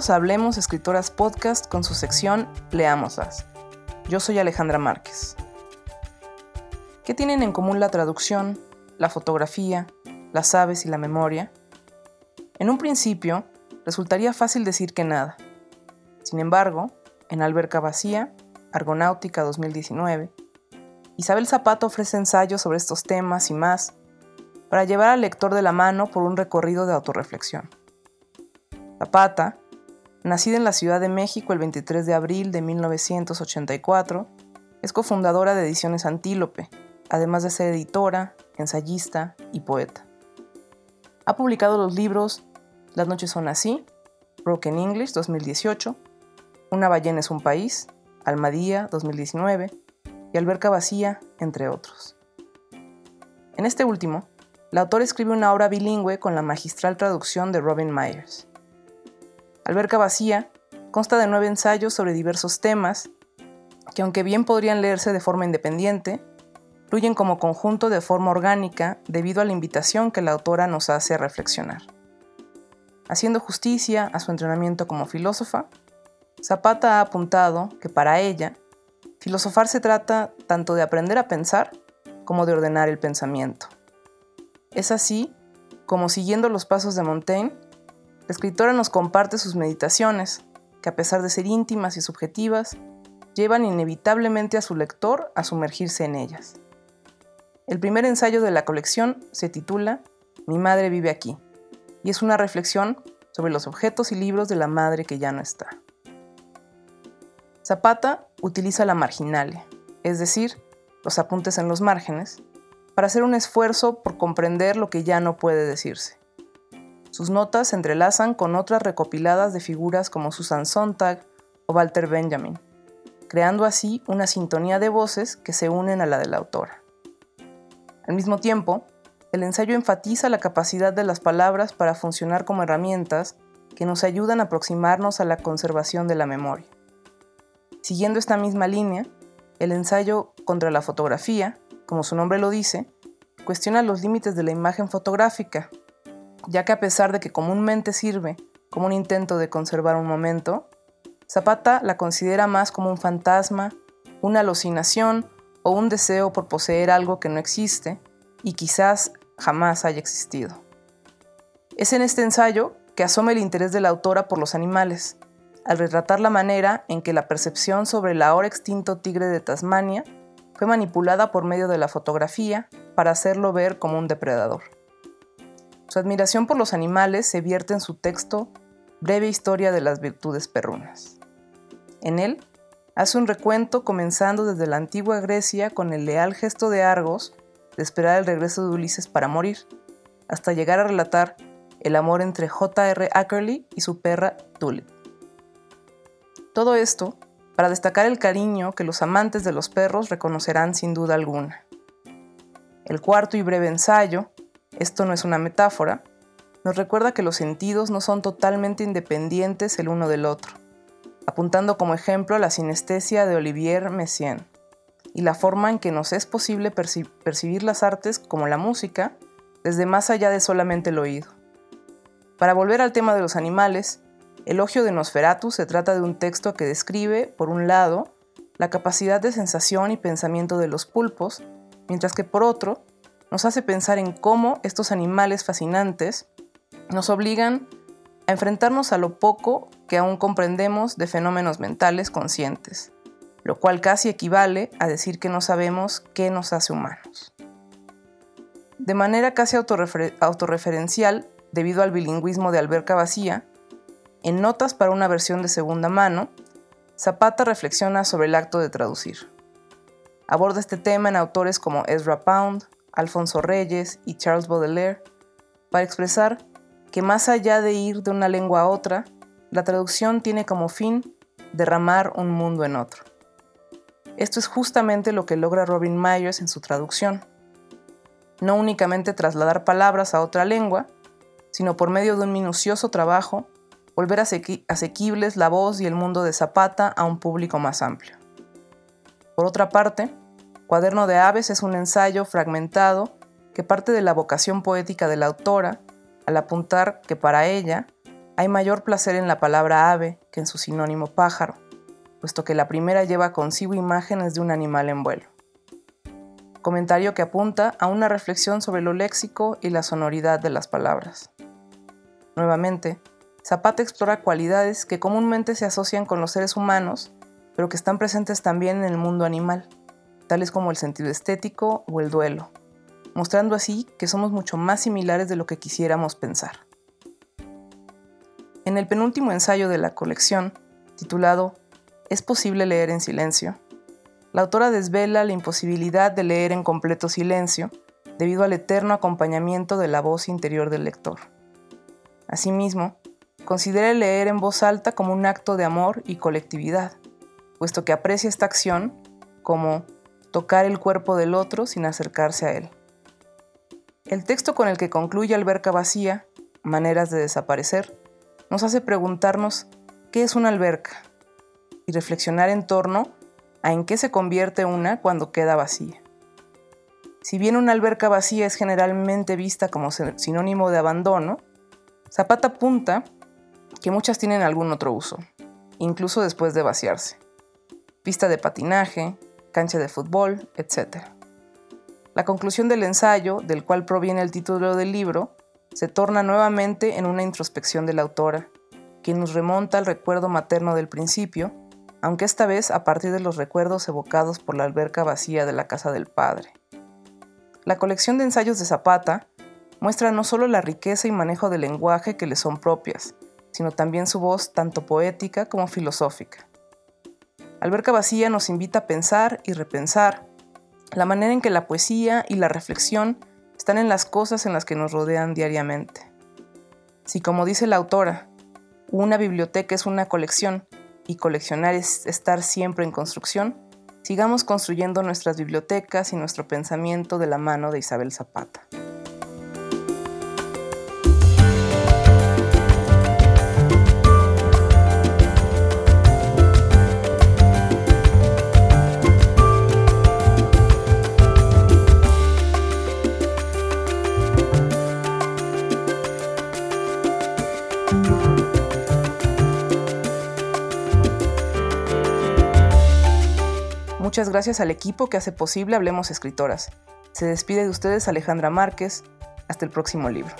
Bienvenidos a Hablemos Escritoras Podcast con su sección Leámoslas. Yo soy Alejandra Márquez. ¿Qué tienen en común la traducción, la fotografía, las aves y la memoria? En un principio, resultaría fácil decir que nada. Sin embargo, en Alberca Vacía, Argonáutica 2019, Isabel Zapato ofrece ensayos sobre estos temas y más para llevar al lector de la mano por un recorrido de autorreflexión. Zapata, nacida en la Ciudad de México el 23 de abril de 1984, es cofundadora de Ediciones Antílope, además de ser editora, ensayista y poeta. Ha publicado los libros Las noches son así, Broken English 2018, Una ballena es un país, Almadía 2019 y Alberca vacía, entre otros. En este último, la autora escribe una obra bilingüe con la magistral traducción de Robin Myers. Alberca Vacía consta de nueve ensayos sobre diversos temas que aunque bien podrían leerse de forma independiente, fluyen como conjunto de forma orgánica debido a la invitación que la autora nos hace a reflexionar. Haciendo justicia a su entrenamiento como filósofa, Zapata ha apuntado que para ella, filosofar se trata tanto de aprender a pensar como de ordenar el pensamiento. Es así como siguiendo los pasos de Montaigne, la escritora nos comparte sus meditaciones, que a pesar de ser íntimas y subjetivas, llevan inevitablemente a su lector a sumergirse en ellas. El primer ensayo de la colección se titula Mi madre vive aquí, y es una reflexión sobre los objetos y libros de la madre que ya no está. Zapata utiliza la marginalia, es decir, los apuntes en los márgenes, para hacer un esfuerzo por comprender lo que ya no puede decirse. Sus notas se entrelazan con otras recopiladas de figuras como Susan Sontag o Walter Benjamin, creando así una sintonía de voces que se unen a la de la autora. Al mismo tiempo, el ensayo enfatiza la capacidad de las palabras para funcionar como herramientas que nos ayudan a aproximarnos a la conservación de la memoria. Siguiendo esta misma línea, el ensayo contra la fotografía, como su nombre lo dice, cuestiona los límites de la imagen fotográfica ya que a pesar de que comúnmente sirve como un intento de conservar un momento, Zapata la considera más como un fantasma, una alucinación o un deseo por poseer algo que no existe y quizás jamás haya existido. Es en este ensayo que asoma el interés de la autora por los animales, al retratar la manera en que la percepción sobre el ahora extinto tigre de Tasmania fue manipulada por medio de la fotografía para hacerlo ver como un depredador. Su admiración por los animales se vierte en su texto Breve Historia de las Virtudes Perrunas. En él, hace un recuento comenzando desde la antigua Grecia con el leal gesto de Argos de esperar el regreso de Ulises para morir, hasta llegar a relatar el amor entre J.R. Ackerley y su perra Tulip. Todo esto para destacar el cariño que los amantes de los perros reconocerán sin duda alguna. El cuarto y breve ensayo esto no es una metáfora, nos recuerda que los sentidos no son totalmente independientes el uno del otro, apuntando como ejemplo la sinestesia de Olivier Messiaen y la forma en que nos es posible percibir las artes como la música desde más allá de solamente el oído. Para volver al tema de los animales, Elogio de Nosferatu se trata de un texto que describe, por un lado, la capacidad de sensación y pensamiento de los pulpos, mientras que por otro, nos hace pensar en cómo estos animales fascinantes nos obligan a enfrentarnos a lo poco que aún comprendemos de fenómenos mentales conscientes, lo cual casi equivale a decir que no sabemos qué nos hace humanos. De manera casi autorreferencial, debido al bilingüismo de Alberca Vacía, en Notas para una versión de segunda mano, Zapata reflexiona sobre el acto de traducir. Aborda este tema en autores como Ezra Pound, Alfonso Reyes y Charles Baudelaire, para expresar que más allá de ir de una lengua a otra, la traducción tiene como fin derramar un mundo en otro. Esto es justamente lo que logra Robin Myers en su traducción. No únicamente trasladar palabras a otra lengua, sino por medio de un minucioso trabajo, volver asequibles la voz y el mundo de Zapata a un público más amplio. Por otra parte, Cuaderno de Aves es un ensayo fragmentado que parte de la vocación poética de la autora al apuntar que para ella hay mayor placer en la palabra ave que en su sinónimo pájaro, puesto que la primera lleva consigo imágenes de un animal en vuelo. Comentario que apunta a una reflexión sobre lo léxico y la sonoridad de las palabras. Nuevamente, Zapata explora cualidades que comúnmente se asocian con los seres humanos, pero que están presentes también en el mundo animal, tales como el sentido estético o el duelo, mostrando así que somos mucho más similares de lo que quisiéramos pensar. En el penúltimo ensayo de la colección, titulado ¿Es posible leer en silencio?, la autora desvela la imposibilidad de leer en completo silencio debido al eterno acompañamiento de la voz interior del lector. Asimismo, considera leer en voz alta como un acto de amor y colectividad, puesto que aprecia esta acción como tocar el cuerpo del otro sin acercarse a él. El texto con el que concluye Alberca Vacía, Maneras de desaparecer, nos hace preguntarnos qué es una alberca y reflexionar en torno a en qué se convierte una cuando queda vacía. Si bien una alberca vacía es generalmente vista como sinónimo de abandono, Zapata apunta que muchas tienen algún otro uso, incluso después de vaciarse. Pista de patinaje, cancha de fútbol, etc. La conclusión del ensayo, del cual proviene el título del libro, se torna nuevamente en una introspección de la autora, quien nos remonta al recuerdo materno del principio, aunque esta vez a partir de los recuerdos evocados por la alberca vacía de la casa del padre. La colección de ensayos de Zapata muestra no solo la riqueza y manejo del lenguaje que le son propias, sino también su voz tanto poética como filosófica. Alberca Vacía nos invita a pensar y repensar la manera en que la poesía y la reflexión están en las cosas en las que nos rodean diariamente. Si como dice la autora, una biblioteca es una colección y coleccionar es estar siempre en construcción, sigamos construyendo nuestras bibliotecas y nuestro pensamiento de la mano de Isabel Zapata. Muchas gracias al equipo que hace posible Hablemos Escritoras. Se despide de ustedes Alejandra Márquez. Hasta el próximo libro.